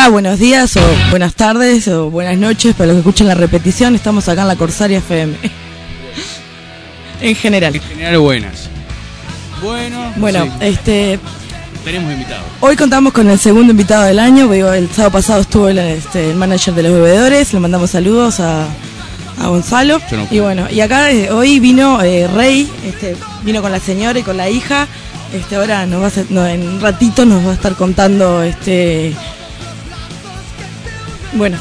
Hola, buenos días o buenas tardes o buenas noches para los que escuchan la repetición. Estamos acá en la Corsaria FM. en general. En general buenas. Bueno, Bueno, sí, este, tenemos invitados. hoy contamos con el segundo invitado del año. El sábado pasado estuvo el, este, el manager de los bebedores. Le mandamos saludos a, a Gonzalo. No y bueno, y acá eh, hoy vino eh, Rey, este, vino con la señora y con la hija. Este, ahora nos va a no, en un ratito nos va a estar contando este bueno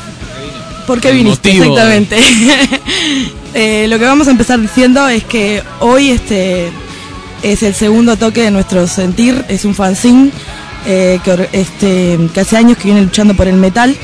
por qué viniste motivo. exactamente. Eh, lo que vamos a empezar diciendo es que hoy este es el segundo toque de nuestro sentir es un fanzine eh, que, este, que hace años que viene luchando por el metal.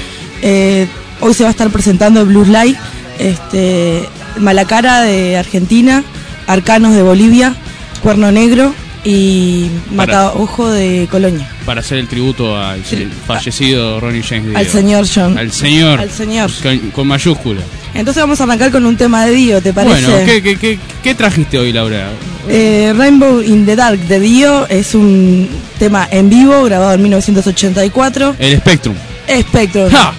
Eh, hoy se va a estar presentando el Blues Light este, Malacara de Argentina Arcanos de Bolivia Cuerno Negro y Mata Ojo de Colonia Para hacer el tributo al fallecido Ronnie James Dio. al señor John Al señor. Al señor. Con, con mayúscula. entonces vamos a arrancar con un tema de Dio ¿te parece? Bueno, ¿qué, qué, qué, qué trajiste hoy, Laura? Eh, Rainbow in the Dark de Dio es un tema en vivo grabado en 1984. El Spectrum. Spectrum. ¡Ja!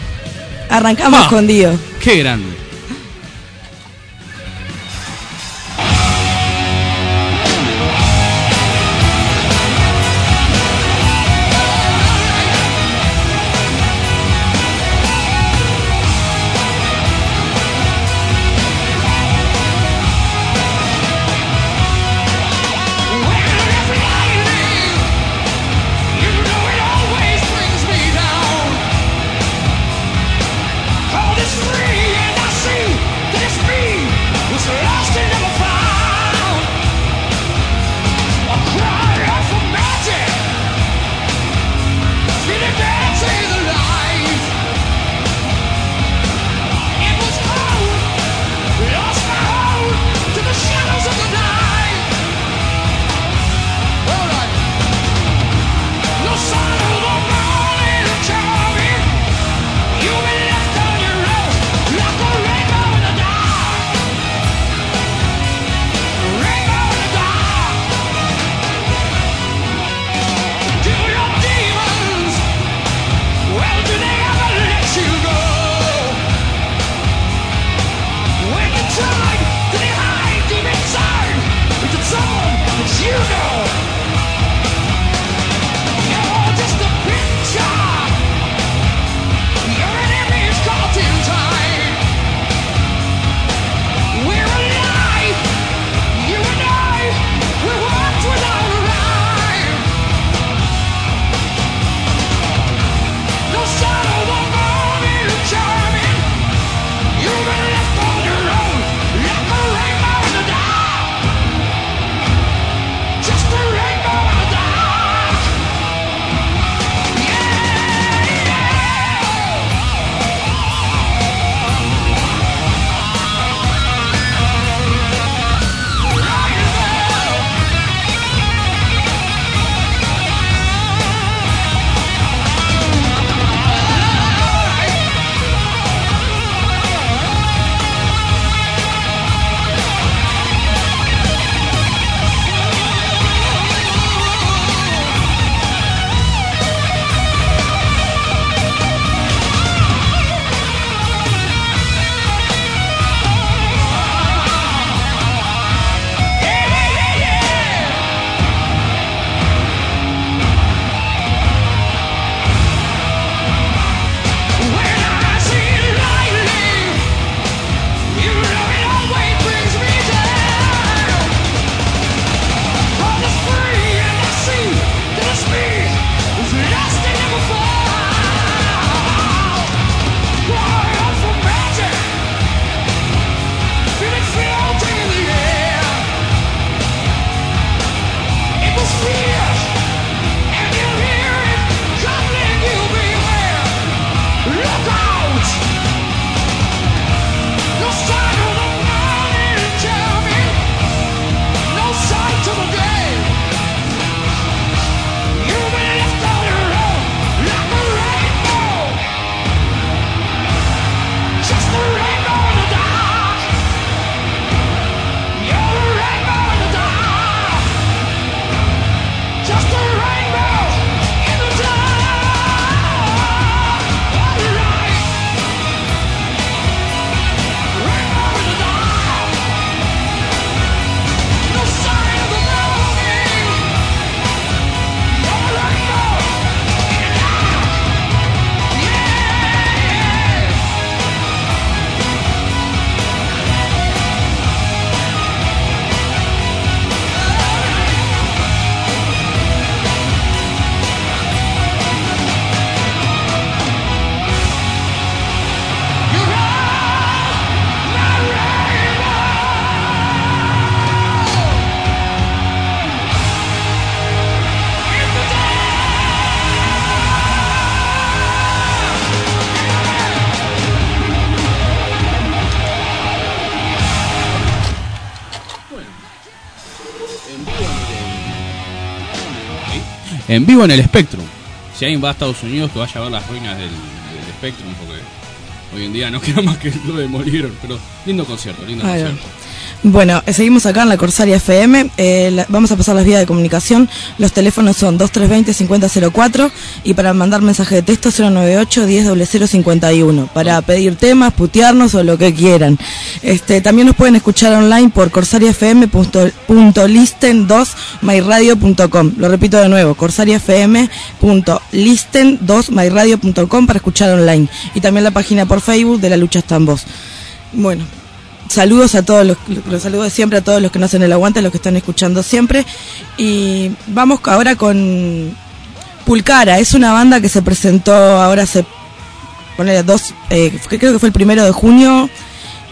Arrancamos ¡Ja! con Dio. ¡Qué grande! En vivo en el Spectrum. Si alguien va a Estados Unidos, que vaya a ver las ruinas del, del Spectrum, porque hoy en día no queda más que lo demolieron. Pero lindo concierto, lindo concierto. Bueno, seguimos acá en la Corsaria FM. eh, la- vamos a pasar las vías de comunicación. Los teléfonos son 2320-5004 y para mandar mensaje de texto 098-100051 para pedir temas, putearnos o lo que quieran. Este, también nos pueden escuchar online por corsariafm.listen2myradio.com. Lo repito de nuevo, corsariafm.listen2myradio.com para escuchar online. Y también la página por Facebook de La Lucha Voz. Bueno, saludos a todos los, los saludos siempre a todos los que nos hacen el aguante, los que están escuchando siempre. Y vamos ahora con Pulcara, es una banda que se presentó ahora hace, ponele dos, eh, creo que fue el primero de junio.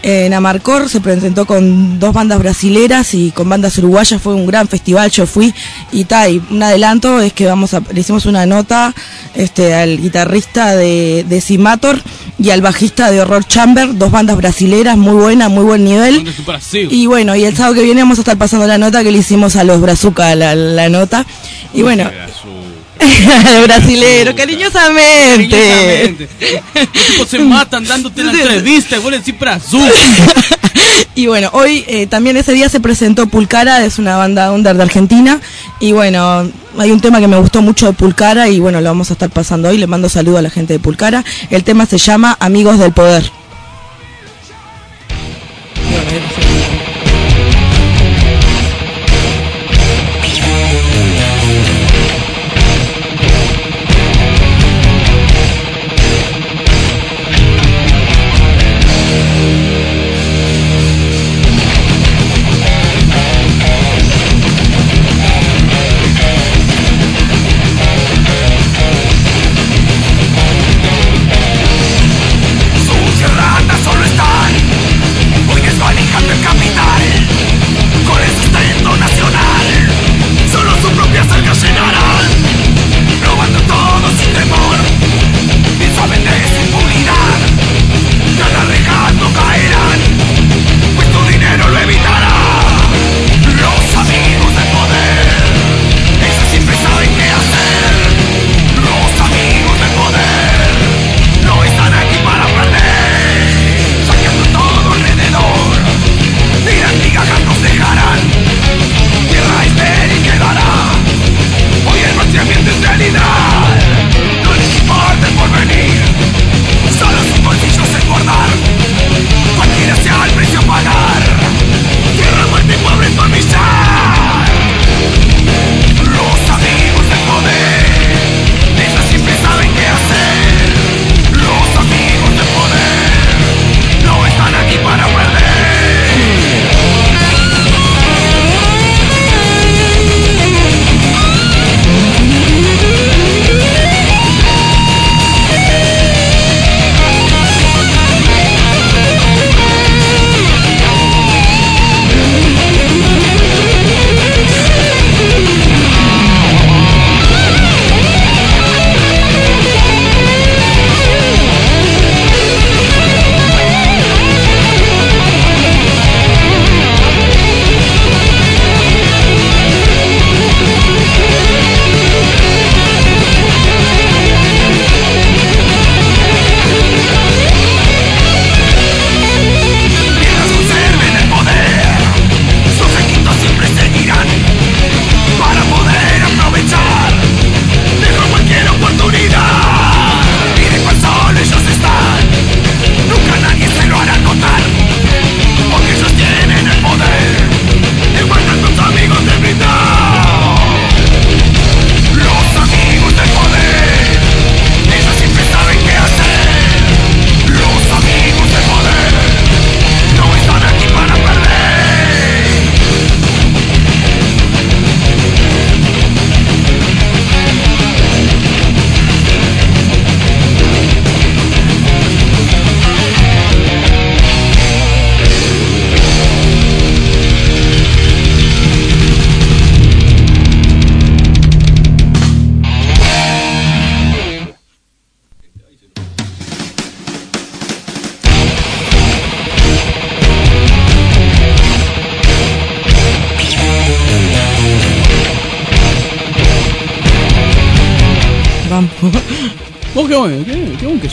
En Amarcor se presentó con dos bandas brasileras y con bandas uruguayas, fue un gran festival, yo fui y tal, un adelanto es que vamos a, le hicimos una nota este, al guitarrista de, de Simator y al bajista de Horror Chamber, dos bandas brasileras, muy buenas, muy buen nivel. Y bueno, y el sábado que viene vamos a estar pasando la nota que le hicimos a los Brazuca, la, la nota. Y bueno, Brasileros, cariñosamente. Cariñosamente. Los tipos se matan dándote la entrevista le decís Brazuca. Y bueno, hoy eh, también ese día se presentó Pulcara, es una banda under de Argentina. Y bueno, hay un tema que me gustó mucho de Pulcara y bueno, lo vamos a estar pasando hoy. Le mando saludo a la gente de Pulcara. El tema se llama Amigos del Poder. Sus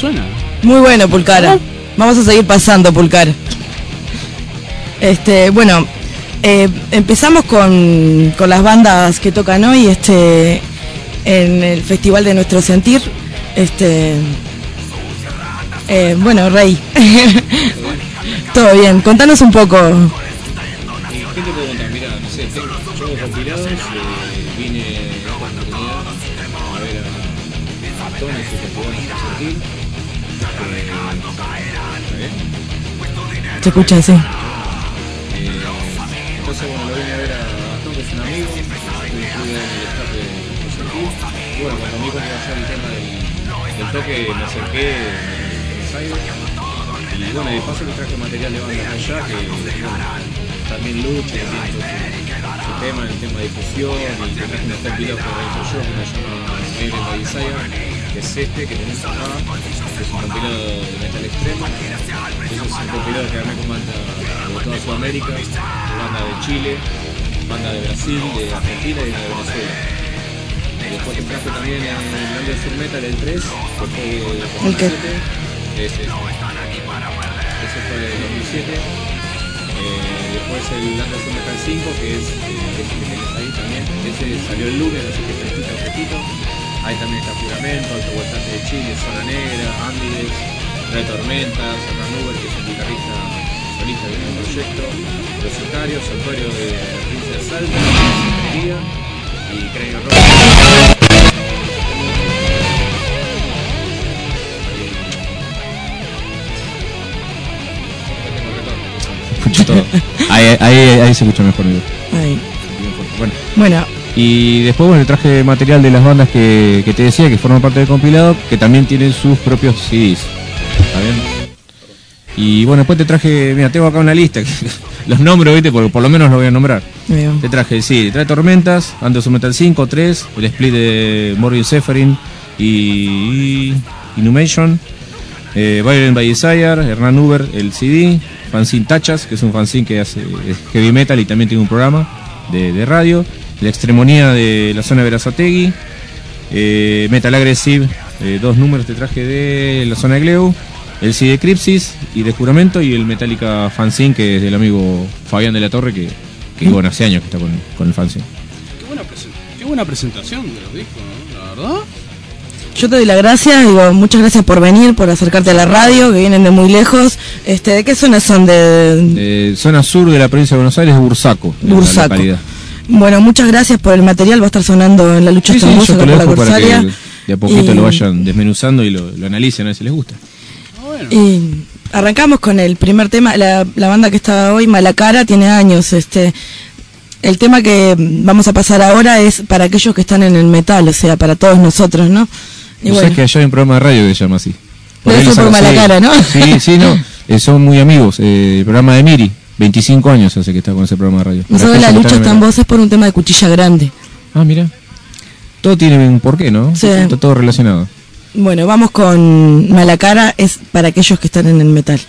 suena. Muy bueno, Pulcara. Vamos a seguir pasando, Pulcar. Este, bueno, eh, empezamos con, con las bandas que tocan hoy este, en el Festival de Nuestro Sentir. Este, eh, bueno, Rey. Todo bien, contanos un poco. Eh, ¿Qué te puedo contar? Mira, no sé, tengo shows compilados, eh, vine esta oportunidad a ver a Se escucha. Eh, entonces, bueno, lo vine a ver a Gastón, que es un amigo, estuve estuve en el staff de Sentir. Y bueno, cuando me dijo que iba a hacer el tema del, toque, me acerqué en ensayo. Y bueno, de paso le traje material de bandas allá, que también lucha, que tiene su, tema, el tema de difusión, y que traje un compilado que realizo yo, que se llama by Desire, que es este que tenés acá, que es un compilado de metal extremo. Ese es un compilado que armé con banda de toda Sudamérica, banda de Chile, banda de Brasil, de Argentina y de Venezuela. Y después te traje también el Under Sur Metal, el 3, que fue ¿El qué? 2007. Ese, ese fue de 2007. Eh, después el Under Sur Metal 5, que es eh, ese que tenés ahí también. Ese salió el lunes, así que fresquito, fresquito. Ahí también está Juramento, Alto Voltaje de Chile, Zona Negra, Andides, Red Tormentas, Hernán Uber, que es un guitarrista solista de un proyecto, Los Sicarios, Santuario de Provincia de Salta, Secretaría y Cráneo Rock. Escucho todo. Ahí, ahí, ahí se escucha mejor. Ahí. Bueno, Bueno, y después bueno, traje material de las bandas que, que te decía que forman parte del compilado, que también tienen sus propios CDs. ¿Está bien? Y bueno, después te traje, mira, tengo acá una lista, los nombro, ¿viste? Porque por lo menos los voy a nombrar. Te traje, sí, trae Tormentas, Anderson Metal 5, 3, el split de Morgan Seferin y Inhumation, eh, Violent by Desire, Hernán Uber, el CD, Fanzine Tachas, que es un fanzine que hace eh, heavy metal y también tiene un programa de, de radio, la extremonía de la zona de Verazategui, eh, Metal Aggressive, eh, dos números te traje de la zona de Gleu, el CD Cripsis y de Juramento y el Metallica Fanzine que es del amigo Fabián de la Torre que, que bueno, hace años que está con, con el fanzine. Qué buena, qué buena presentación de los discos, ¿no? La verdad. Yo te doy las gracias, digo, muchas gracias por venir, por acercarte a la radio, que vienen de muy lejos. Este, ¿de qué zona son? De, Eh, zona sur de la provincia de Buenos Aires, Bursaco. la Bursaco. Bueno, muchas gracias por el material, va a estar sonando en la lucha Sí, sí, yo te acá lo por la dejo para que Corsaria. de a poquito Y- lo vayan desmenuzando y lo, lo analicen a ver si les gusta. Ah, bueno. Y arrancamos con el primer tema, la, la banda que está hoy, Malacara, tiene años. Este, el tema que vamos a pasar ahora es para aquellos que están en el metal, o sea, para todos nosotros, ¿no? Y bueno, que allá hay un programa de radio que se llama así. Por hago- Malacara, sí, ¿no? Sí, sí, no. eh, son muy amigos. eh, el programa de Miri, 25 años hace que está con ese programa de radio. nosotros la lucha está en voces por un tema de cuchilla grande. Ah, mira. Todo tiene un porqué, ¿no? Sí. Está todo relacionado. Bueno, vamos con Malacara, es para aquellos que están en el metal.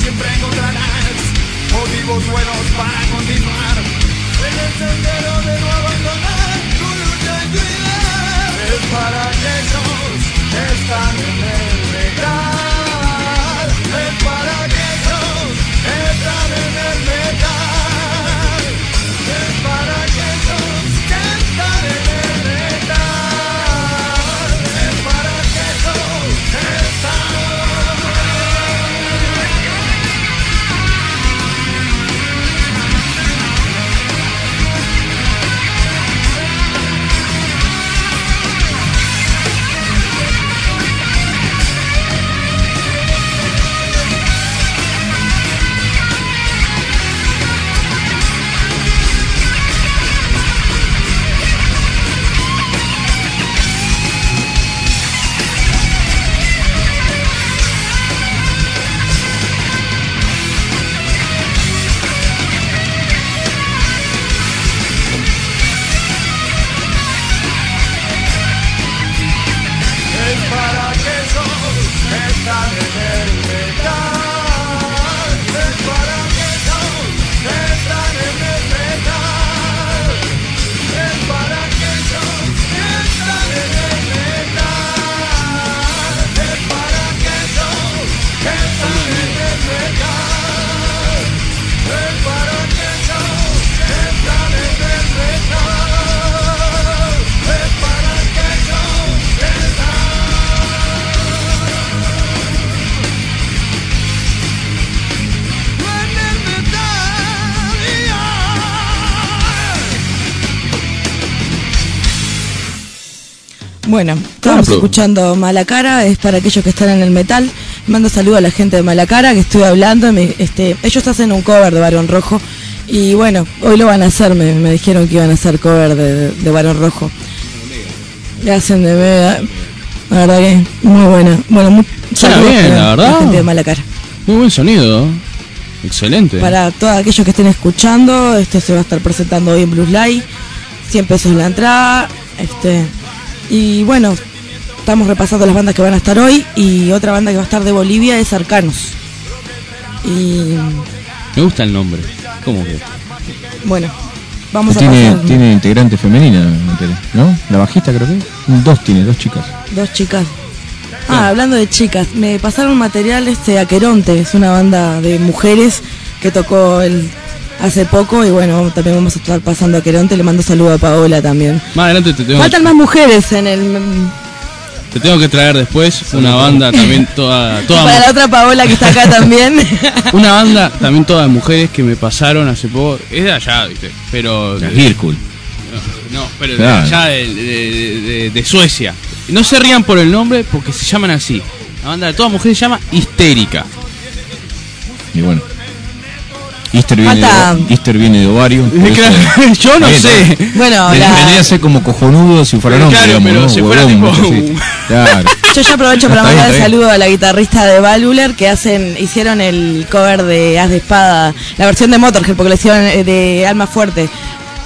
Siempre encontrarás Motivos buenos para continuar. En el sendero de no abandonar Tu lucha Es para están en el metal Bueno, estamos Claro. escuchando Mala Cara, es para aquellos que están en el metal. Mando saludo a la gente de Mala Cara que estuve hablando. me- este, ellos hacen un cover de Barón Rojo. Y bueno, hoy lo van a hacer, me, me dijeron que iban a hacer cover de, de Barón Rojo. Le hacen de Mega. La verdad que muy buena. Bueno, muy, Suena bien, para la verdad. gente de Mala Cara. Muy buen sonido. Excelente. Para todos aquellos que estén escuchando, esto se va a estar presentando hoy en Blues Live. 100 pesos la entrada. Este, y bueno, estamos repasando las bandas que van a estar hoy. Y otra banda que va a estar de Bolivia es Arcanos. Y Me gusta el nombre. ¿Cómo que? bueno, vamos a Tiene, pasar tiene integrante femenina, ¿no? La bajista creo que. Dos tiene, dos chicas. dos chicas. Ah, hablando de chicas, me pasaron material este Aqueronte, es una banda de mujeres que tocó el hace poco y bueno, también vamos a estar pasando a Aqueronte, le mando saludo a Paola también. Más adelante te tengo, Faltan más mujeres en el te tengo que traer después una banda también toda, toda para la otra Paola que está acá también. una banda también toda de mujeres que me pasaron hace poco. Es de allá, viste. Pero. La Girkul. No, pero Claro. de allá de, de- de- de Suecia. No se rían por el nombre porque se llaman así. La banda de todas mujeres se llama Histérica. Y bueno. Easter viene, Falta- de, Easter viene de ovario. eso- Yo no sé. bueno, Vendría a ser como cojonudo si fuera nombre, claro, digamos, pero ¿no? si fuera Huevón, tipo- así. Claro. yo ya aprovecho para mandar el saludo a la guitarrista de Valvuler que hacen hicieron el cover de As de Espada, la versión de Motorhead porque le hicieron eh, de Alma Fuerte.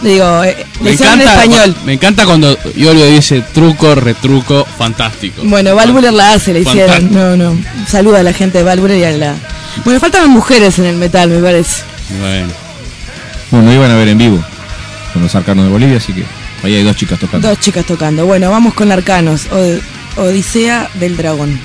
Digo, eh, le Me hicieron en encanta, español. me encanta cuando Yolio dice truco, retruco, fantástico. Bueno, Valvuler la hace, le hicieron. Fantástico. No, no. Saluda a la gente de Valvuler y a la. Bueno, faltan mujeres en el metal, me parece. Bueno. Bueno, iban a ver en vivo con los arcanos de Bolivia, así que ahí hay dos chicas tocando. Dos chicas tocando. Bueno, vamos con Arcanos. Odisea del Dragón.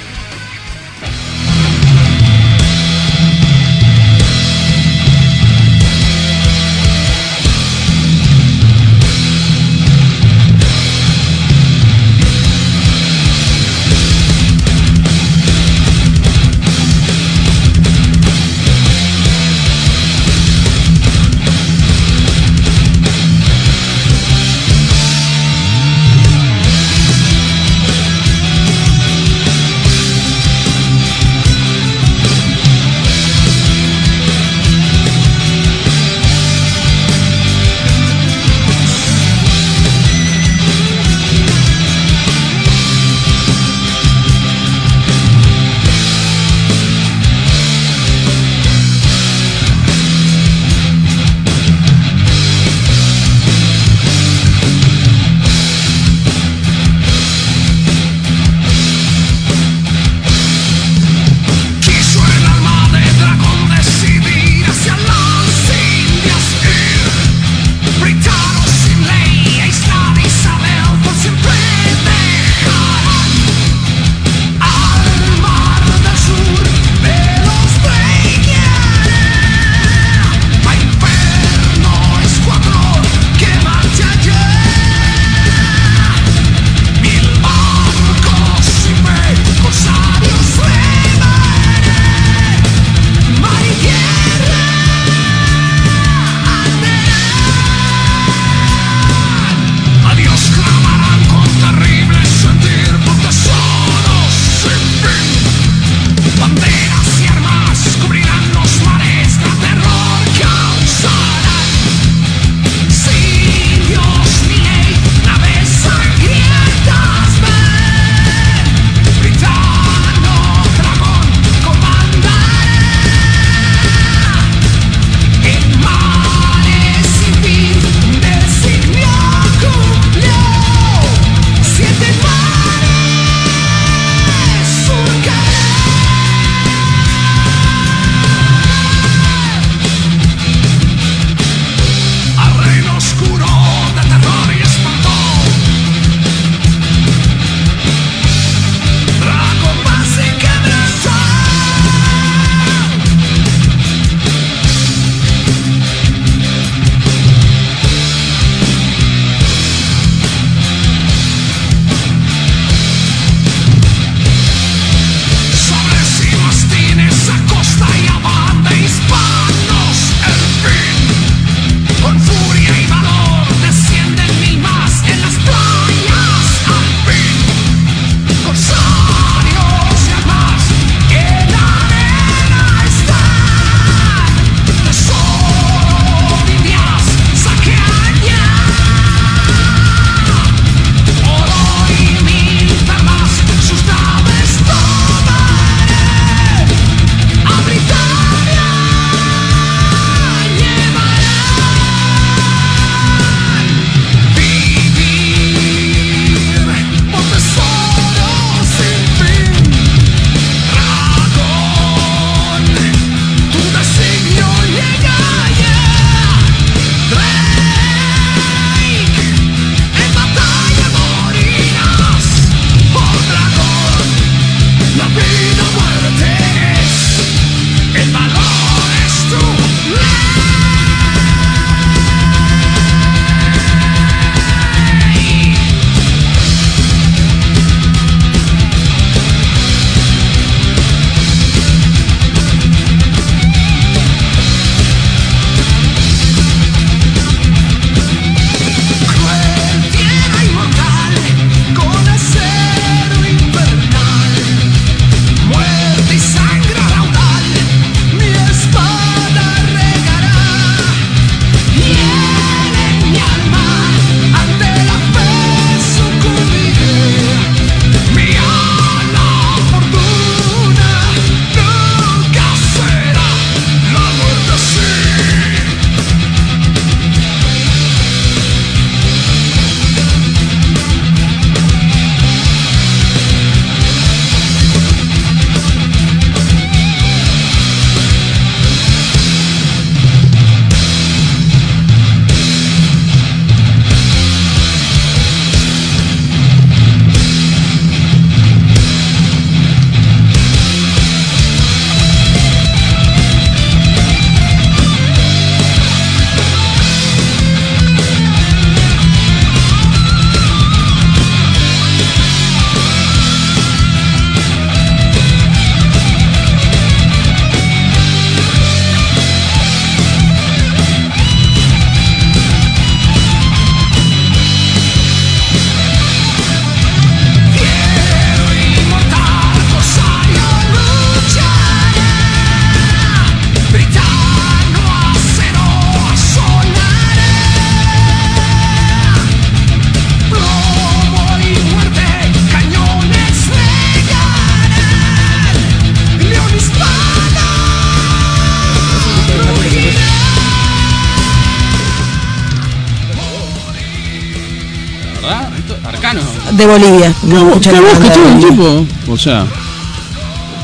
De Bolivia. ¿Qué, Vamos a escuchar qué la voz que tuvo el tipo? O sea.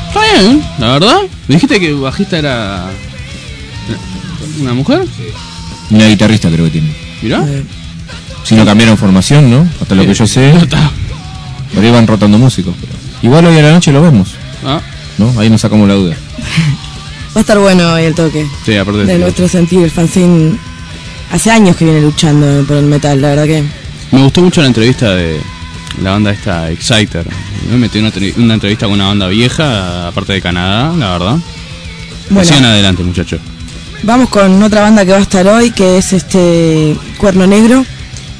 Está bien, la verdad. ¿Me dijiste que bajista era. ¿Una mujer? Una guitarrista creo que tiene. Mirá. Eh, Si no cambiaron formación, ¿no? Hasta lo que yo sé, por ahí van rotando músicos. pero- Igual hoy a la noche lo vemos, Ah, ¿no? Ahí nos sacamos la duda. Va a estar bueno hoy el toque. sí, aparte De nuestro sentir, el fanzine. Hace años que viene luchando por el metal, la verdad que. Me gustó mucho la entrevista de la banda esta Exciter. Me metí una, una entrevista con una banda vieja, aparte de Canadá, la verdad. Bueno. Sigan adelante, muchachos. Vamos con otra banda que va a estar hoy, que es este Cuerno Negro.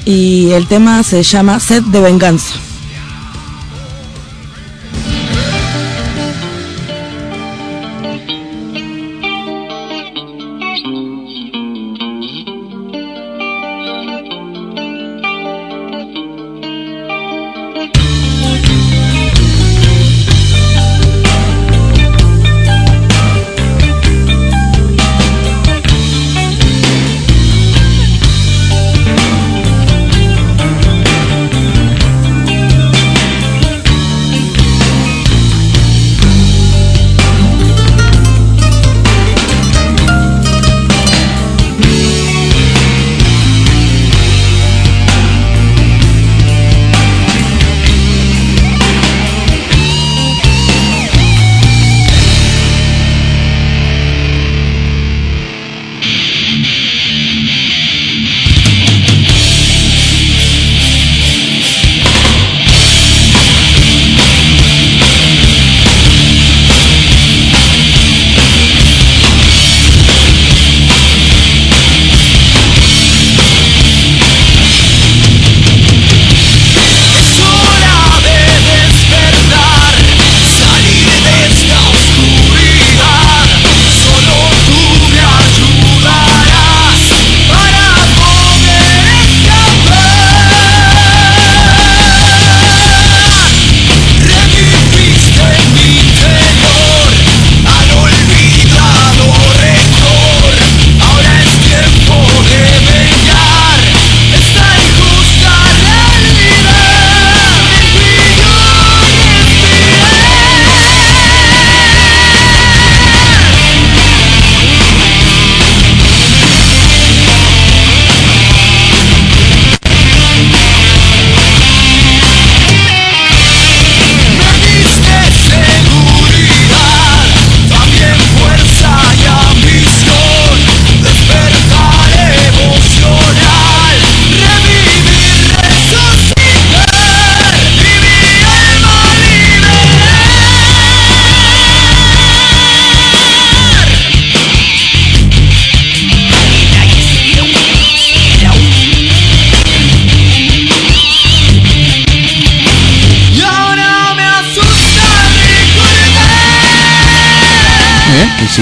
Y el tema se llama Sed de Venganza.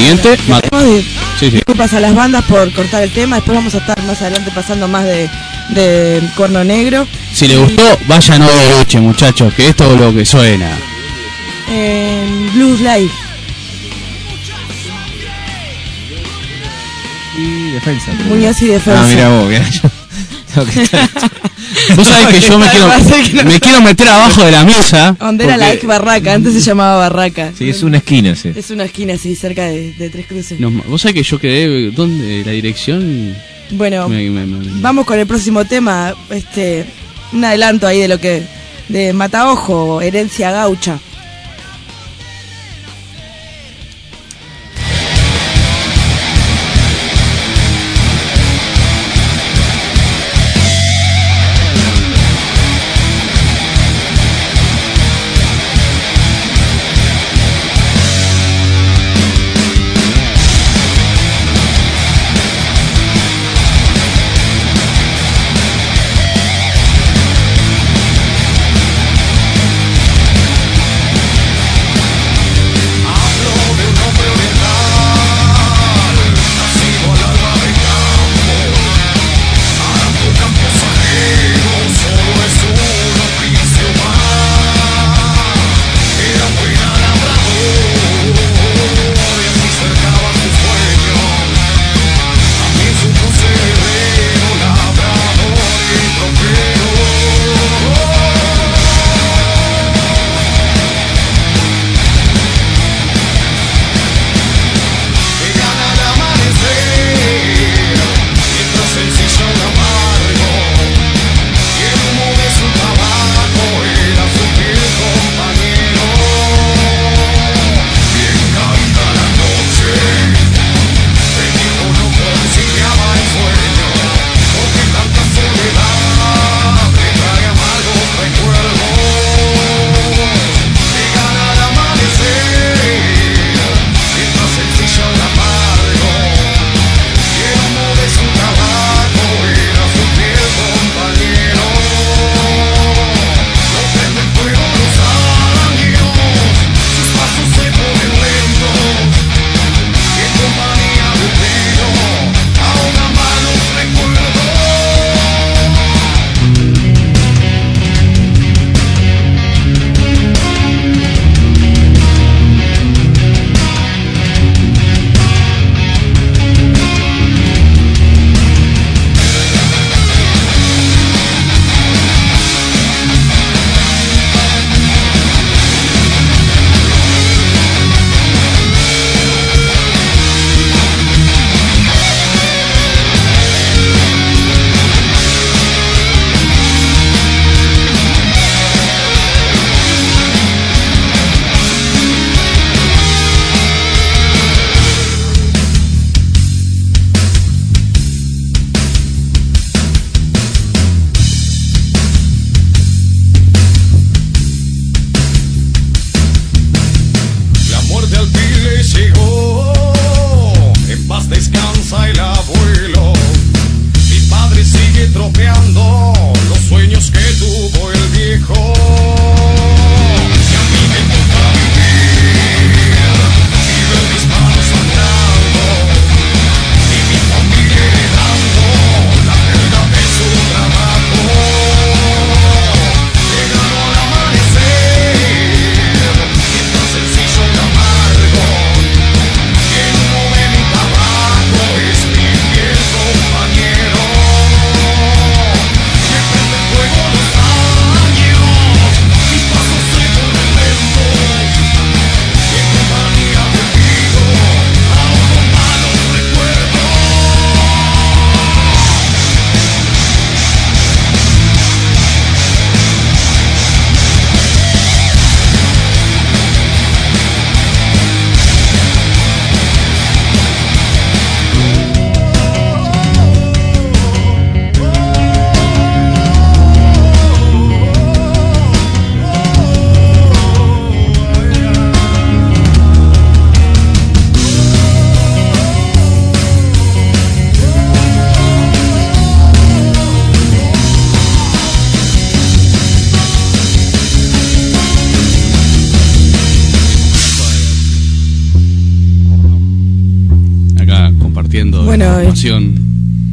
Siguiente, Mate. Vamos de- Sí, sí. Disculpas a las bandas por cortar el tema. Después vamos a estar más adelante pasando más de, de Cuerno Negro. Si les gustó, vayan de noche, muchachos, que esto es lo que suena. En Blues Live. Y defensa. Muñoz y Defensa. Ah, mira vos, mira yo. Vos sabés que yo me quiero, que no- me quiero meter abajo de la mesa. Donde era la ex Barraca, antes se llamaba Barraca. Sí, es una esquina, sí. Es una esquina así, cerca de, de Tres Cruces. nos- vos sabés que yo quedé, ¿dónde? La dirección. Bueno, Me- me- me- vamos con el próximo tema. Este, un adelanto ahí de lo que. de Mataojo, herencia gaucha.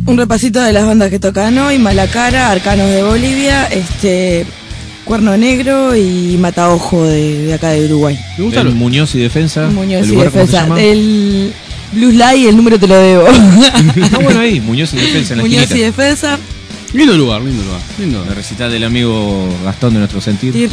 Un repasito de las bandas que tocan hoy, Malacara, Arcanos de Bolivia, este Cuerno Negro y Mataojo de, de acá de Uruguay. Me gusta El lo- Muñoz y Defensa. Muñoz ¿El y lugar cómo se Defensa. llama? El Blues Light, el número te lo debo. Está bueno ahí, Muñoz y Defensa en la Muñoz y. Defensa. Lindo lugar, lindo lugar. Lindo. La recital del amigo Gastón de nuestro sentir. Tir.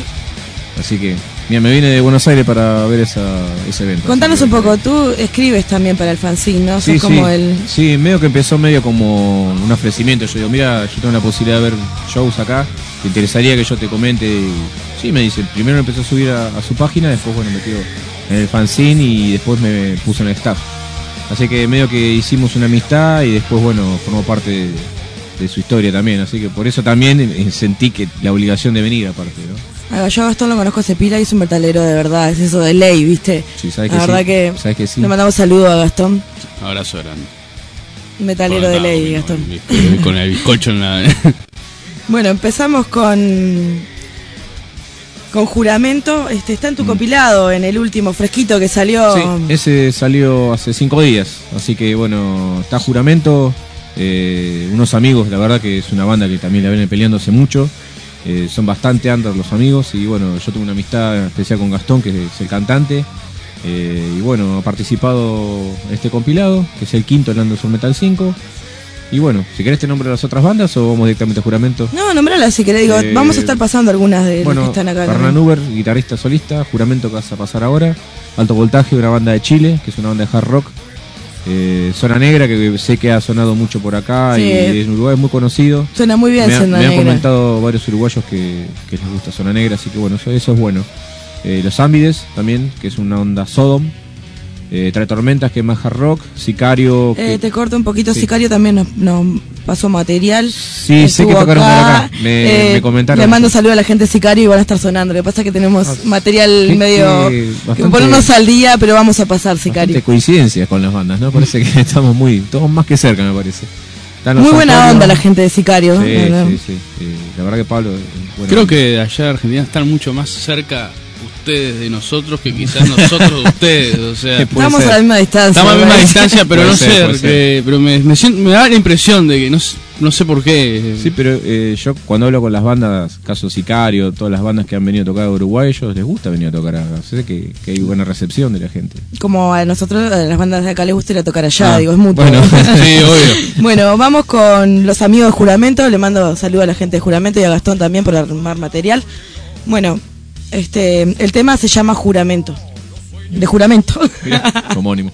Así que, mira, me vine de Buenos Aires para ver esa, ese evento. Contanos un poco, tú escribes también para el fanzine, ¿no? Sí, Sos como sí. el... Sí, medio que empezó medio como un ofrecimiento. Yo digo, mira, yo tengo la posibilidad de ver shows acá. ¿Te interesaría que yo te comente? Y sí, me dice. Primero empezó a subir a, a su página, después, bueno, metió en el fanzine y después me puso en el staff. Así que medio que hicimos una amistad y después, bueno, formó parte de, de su historia también. Así que por eso también eh, sentí que la obligación de venir aparte, ¿no? Ah, Yo a Gastón lo conozco hace pila y es un metalero de verdad, es eso de ley, ¿viste? Sí, sabes La que verdad sí. que, Sabes que sí. le mandamos saludos a Gastón, Abrazo grande. metalero de ley, Gastón. Con, con el bizcocho en la. Bueno, empezamos con con juramento. Este está en tu compilado, en el último fresquito que salió. Sí, ese salió hace cinco días, así que bueno, está juramento, eh, unos amigos, la verdad que es una banda que también la vienen peleando hace mucho, eh, son bastante under los amigos y bueno, yo tengo una amistad especial con Gastón, que es el cantante, eh, y bueno, ha participado en este compilado, que es el quinto, el Anderson Metal 5, y bueno, si querés te nombro las otras bandas o vamos directamente a juramento. No, nombrala si querés. Digo, Eh, vamos a estar pasando algunas de Bueno, los que están acá. También. Uber, guitarrista solista, juramento que vas a pasar ahora. Alto Voltaje, una banda de Chile, que es una banda de hard rock. Eh, Zona Negra, que sé que ha sonado mucho por acá Sí. y en Uruguay es muy conocido. Suena muy bien me, ha- me han comentado varios uruguayos que, que les gusta Zona Negra, así que bueno, eso, eso es bueno. Eh, los Ámbides también, que es una onda Sodom. Eh, Trae Tormentas, que es más hard rock. Sicario. Eh, que- te corto un poquito, Sí. Sicario también nos, nos pasó material. Sí, sé que tocaron por acá. Me- Eh, me comentaron. Le mando saludo a la gente de Sicario y van a estar sonando. Lo que pasa es que tenemos Ah, material medio... que bastante- ponernos al día, pero vamos a pasar Sicario. coincidencias con las bandas, ¿no? Parece que estamos muy, todos más que cerca, me parece. Muy buena onda la gente de Sicario. ¿no? Sí, No, sí, sí. Eh, la verdad que Pablo. eh, bueno, Creo que de allá de Argentina están mucho más cerca ustedes de nosotros que quizás nosotros de ustedes. O sea, Estamos ser. a la misma distancia. estamos a la misma distancia, pero Puede no ser, sé. que- pero me, me, siento- me da la impresión de que no, no sé por qué. Sí, pero eh, yo cuando hablo con las bandas, caso Sicario, todas las bandas que han venido a tocar a Uruguay, ellos les gusta venir a tocar acá. Sé que, que hay buena recepción de la gente. Como a nosotros, a las bandas de acá les gusta ir a tocar allá, Ah, digo, es mutuo. bueno. Sí, obvio. Bueno, vamos con los amigos de Juramento. Le mando saludo a la gente de Juramento y a Gastón también por armar material. Bueno, este, el tema se llama Juramento. De juramento. Mirá, homónimo.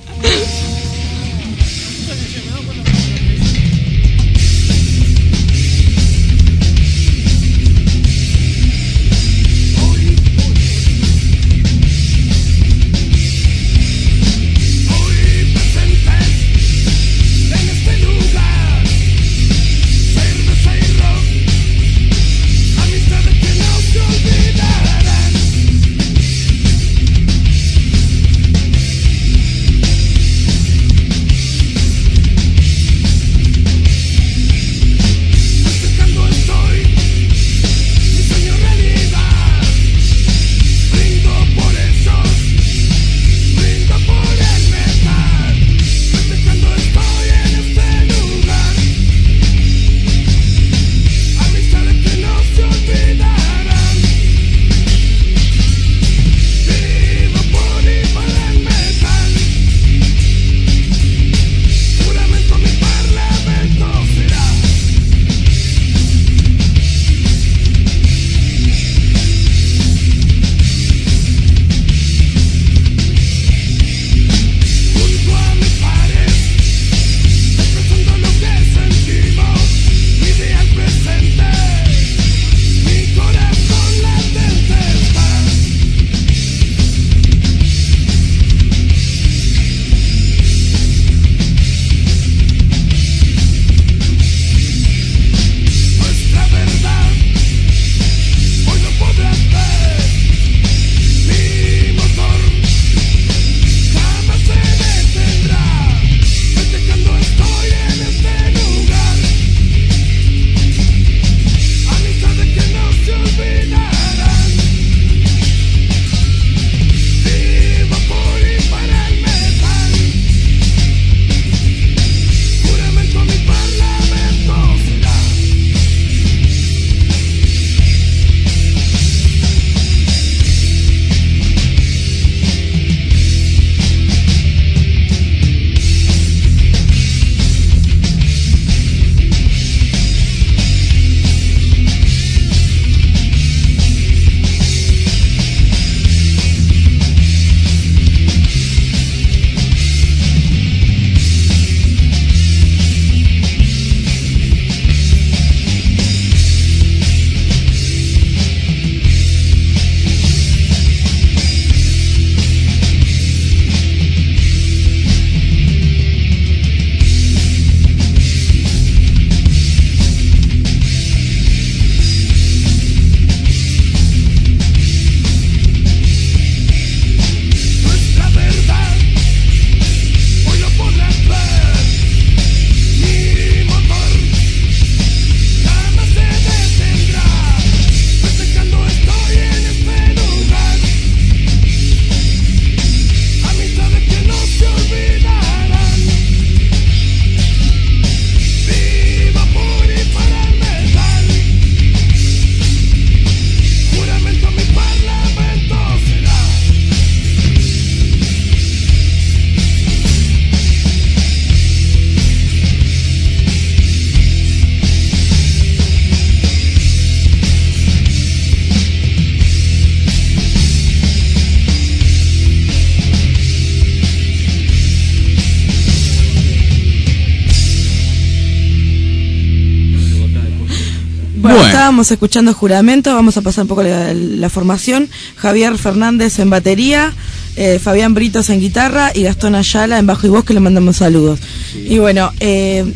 Estábamos escuchando juramento, vamos a pasar un poco la, la formación. Javier Fernández en batería, eh, Fabián Britos en guitarra y Gastón Ayala en bajo y voz que le mandamos saludos. Y bueno, eh,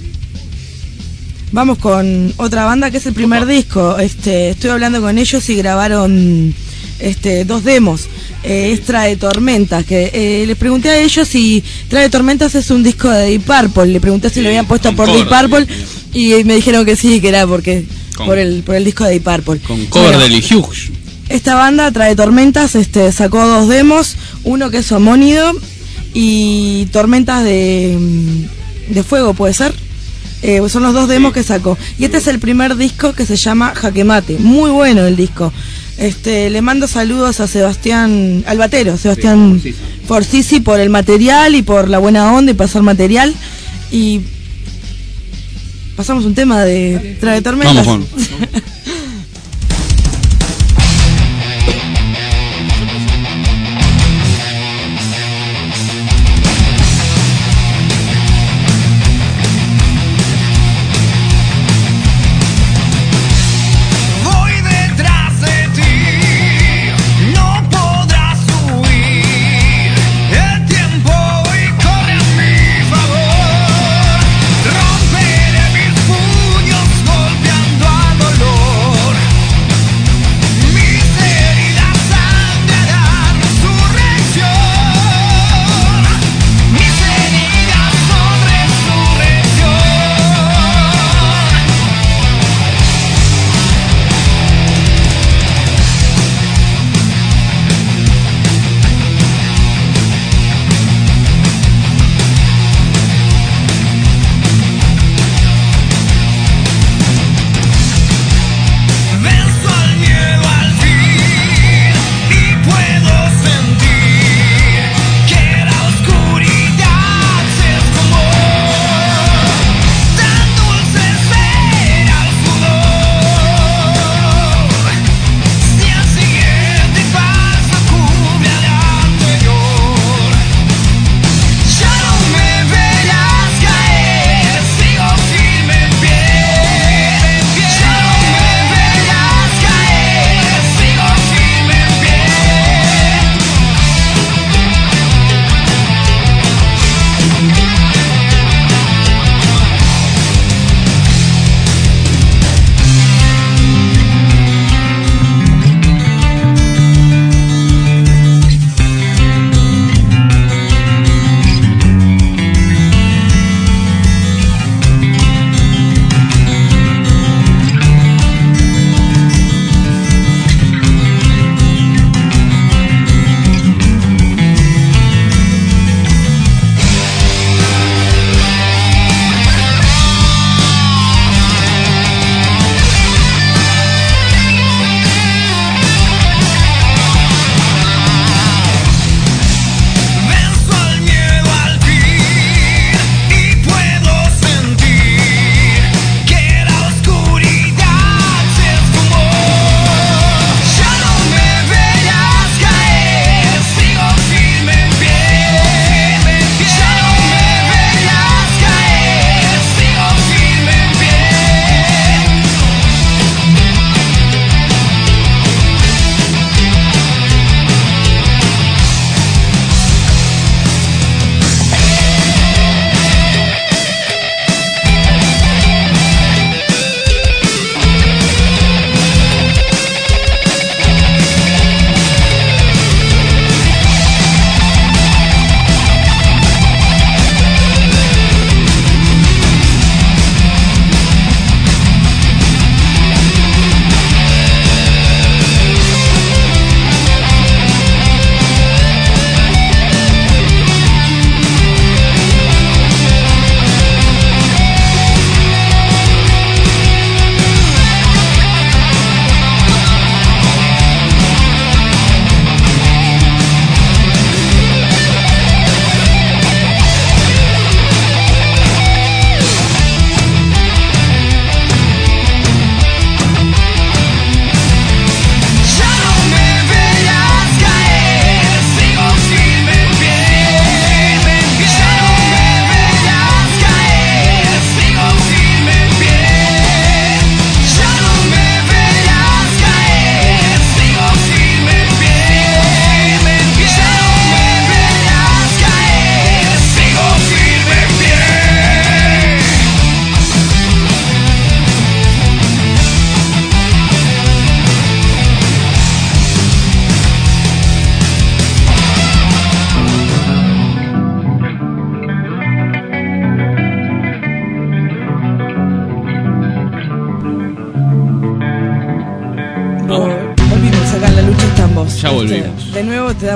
vamos con otra banda que es el primer disco. Este, estoy hablando con ellos y grabaron este, dos demos. Eh, es Trae Tormentas, que eh, les pregunté a ellos si Trae Tormentas es un disco de Deep Purple. Le pregunté si Sí, lo habían puesto por Deep Purple y me dijeron que sí, que era porque Con- por el por el disco de Deep Purple. Con cover Bueno, de Lee Hughes. Esta banda trae Tormentas, este sacó dos demos, uno que es homónido y Tormentas de, mm, de Fuego, puede ser. Eh, son los dos demos que sacó. Y este es el primer disco que se llama Jaque Mate. Muy bueno el disco. Este, le mando saludos a Sebastián Albatero, Sebastián Sí, Forcisi por el material y por la buena onda y pasar material. Y pasamos un tema de Trae Tormentas. Vamos, Voy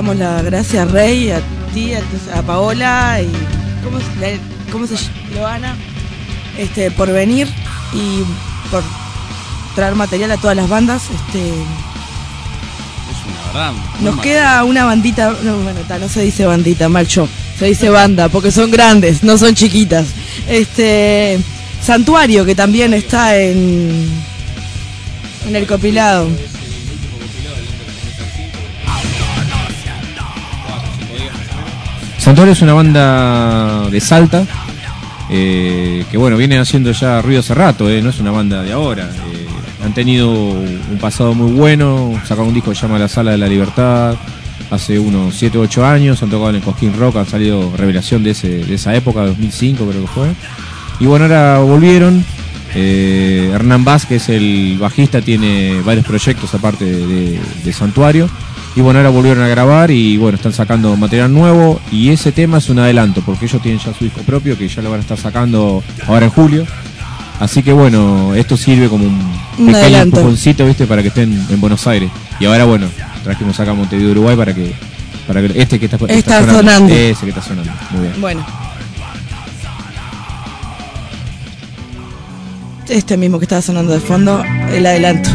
damos las gracias, Rey, a ti, a, tu- a Paola y. ¿Cómo, se- cómo se este, por venir y por traer material a todas las bandas. Este, Es una verdad. nos queda una bandita, no, bueno, ta, no se dice bandita, mal yo, se dice banda, porque son grandes, no son chiquitas. Este Santuario, que también está en, en el compilado. Santuario es una banda de Salta eh, que bueno viene haciendo ya ruido hace rato, eh, no es una banda de ahora. eh, han tenido un pasado muy bueno, sacaron un disco que se llama La Sala de la Libertad hace unos 7 o 8 años, han tocado en el Cosquín Rock, han salido revelación de, ese, de esa época, 2005 creo que fue. Y bueno, ahora volvieron. eh, Hernán Vázquez, el bajista, tiene varios proyectos aparte de, Santuario. Y bueno, ahora volvieron a grabar y bueno, están sacando material nuevo. Y ese tema es un adelanto, porque ellos tienen ya su disco propio, que ya lo van a estar sacando ahora en julio. Así que bueno, esto sirve como un, Un pequeño empujoncito, ¿viste? Para que estén en Buenos Aires. Y ahora bueno, trajimos acá a Montevideo, Uruguay, para que, para que este que está, Está sonando. Ese que está sonando. Muy bien. Bueno. Este mismo que estaba sonando de fondo, el adelanto.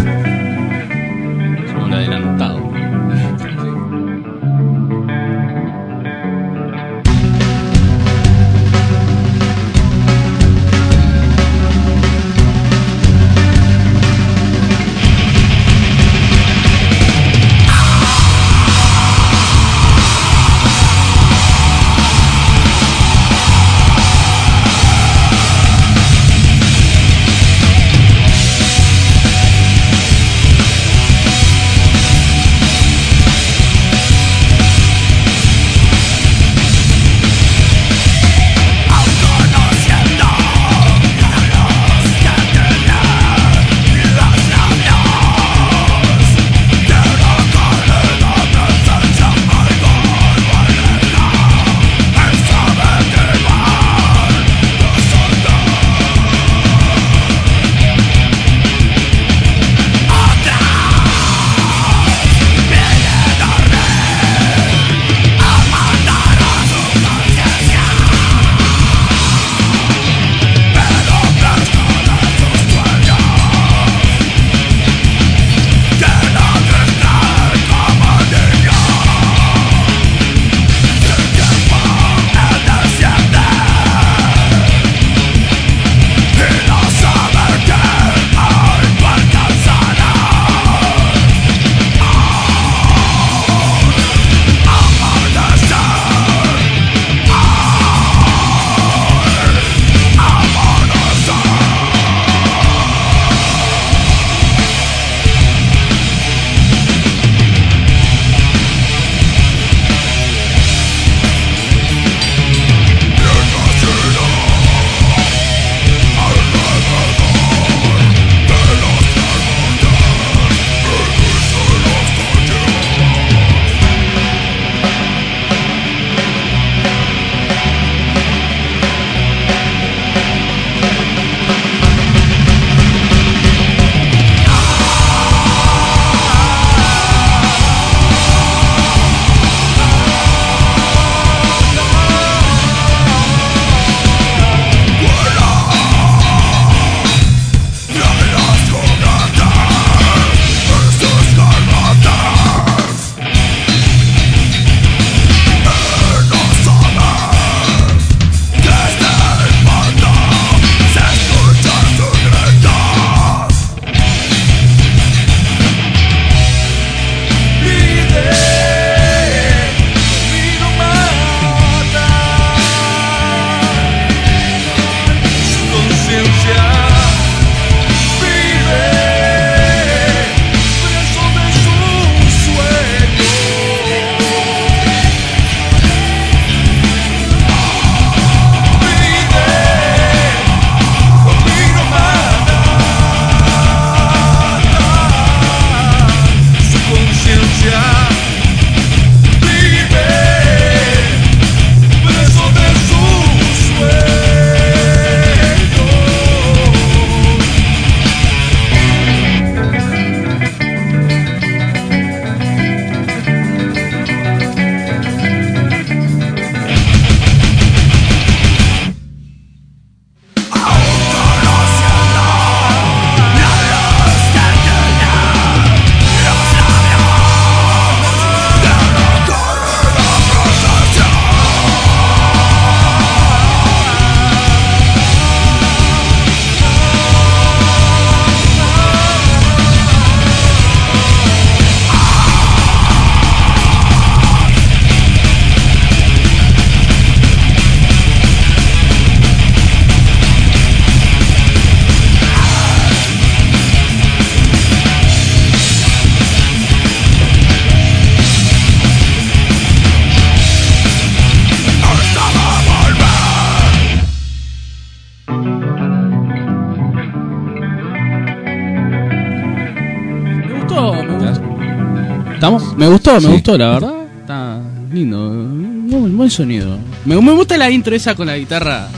Gustó, me Sí. gustó, la verdad. Está lindo. Muy buen sonido. Me, me gusta la intro esa con la guitarra.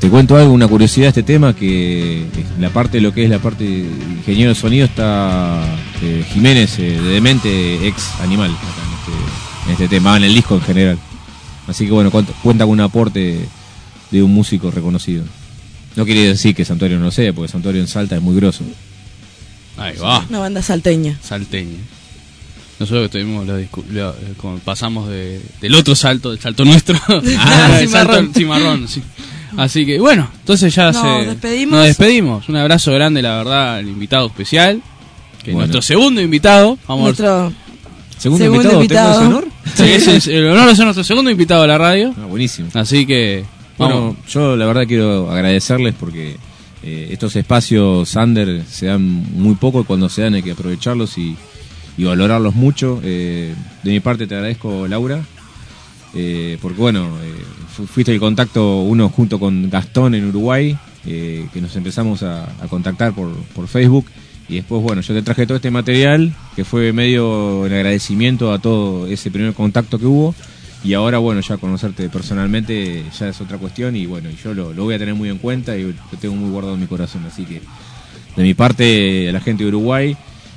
Te cuento algo, una curiosidad de este tema, que la parte de lo que es la parte de ingeniero de sonido está eh, Jiménez eh, de Demente, ex animal, acá en este, en este tema, en el disco en general. Así que bueno, cuenta, cuenta con un aporte de un músico reconocido. No quiere decir que Santuario no lo sea, porque Santuario en Salta es muy grosso. Ahí va. Una banda salteña. Salteña. Nosotros que tuvimos la la- eh, como pasamos de- del otro salto, del salto nuestro, Ah, al salto cimarrón. cimarrón, sí. Así que bueno, entonces ya Nos se despedimos. nos despedimos. Un abrazo grande, la verdad, al invitado especial, que es Bueno. nuestro segundo invitado. Vamos Nuestro Segundo, Segundo invitado, invitado. ¿tengo ese honor? Sí, ese es el honor de ser nuestro segundo invitado a la radio. Ah, buenísimo. Así que Bueno, vamos. yo la verdad quiero agradecerles porque eh, estos espacios under se dan muy poco y cuando se dan hay que aprovecharlos y, y valorarlos mucho. Eh, de mi parte te agradezco, Laura, eh, porque bueno, eh, fu- fuiste el contacto uno junto con Gastón en Uruguay, eh, que nos empezamos a, a contactar por, por Facebook. Y después, bueno, yo te traje todo este material, que fue medio en agradecimiento a todo ese primer contacto que hubo. Y ahora, bueno, ya conocerte personalmente ya es otra cuestión y bueno, yo lo, lo voy a tener muy en cuenta y lo tengo muy guardado en mi corazón. Así que, de mi parte, a la gente de Uruguay,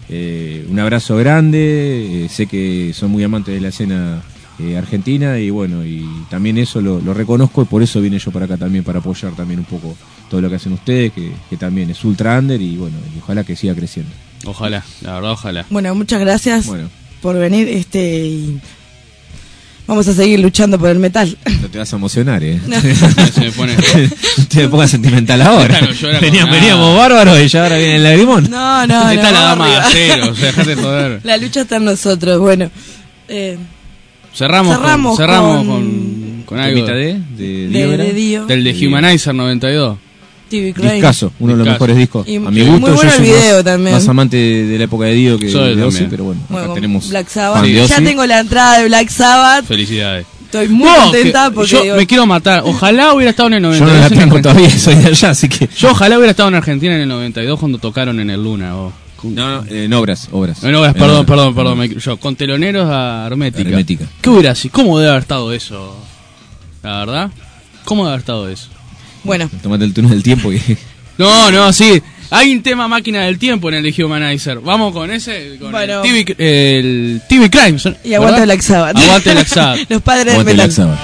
eh, un abrazo grande. eh, sé que son muy amantes de la escena eh, argentina y bueno, y también eso lo, lo reconozco y por eso vine yo para acá también, para apoyar también un poco todo lo que hacen ustedes, que, que también es ultra under y bueno, y ojalá que siga creciendo. Ojalá, la verdad, ojalá. Bueno, muchas gracias Bueno, por venir este y vamos a seguir luchando por el metal. no te vas a emocionar, ¿eh? Se me pone. No te pongas sentimental ahora. No Veníamos, veníamos bárbaros y ya ahora viene el lagrimón. No, no, Está no, la dama de acero, o sea, dejate de joder. La lucha está en nosotros. Bueno, eh, Cerramos, Cerramos con, cerramos con- con, con algo de, de, de, de Dio, del de Humanizer 92. TV Crane. Discaso, uno de los mejores discos. Y a muy mi gusto, bueno yo el soy video más, también. más amante de la época de Dio que Soy de Ozzy, pero bueno, Bueno, acá tenemos Black Sabbath. Ya tengo la entrada de Black Sabbath. Felicidades. Estoy muy No, contenta que porque yo digo, me quiero matar. Ojalá hubiera estado en el Yo 92. no la en tengo todavía, soy de allá, así que... Yo ojalá hubiera estado en Argentina en el 92 cuando tocaron en el Luna. o- No, no, en obras, obras. No, no, En perdón, obras. perdón, perdón. me- yo, con teloneros a Hermética. Hermética. ¿Qué hubiera sido? ¿Cómo debe haber estado eso? La verdad. ¿Cómo debe haber estado eso? Bueno, Tomate el túnel del tiempo que... No, no, sí. Hay un tema máquina del tiempo en el de Humanizer. Vamos con ese. Con Bueno. el, TV, el TV Crime. y aguante ¿verdad? Black Sabbath. Aguante Black Sabbath. Los padres del Aguante metal. Black Sabbath.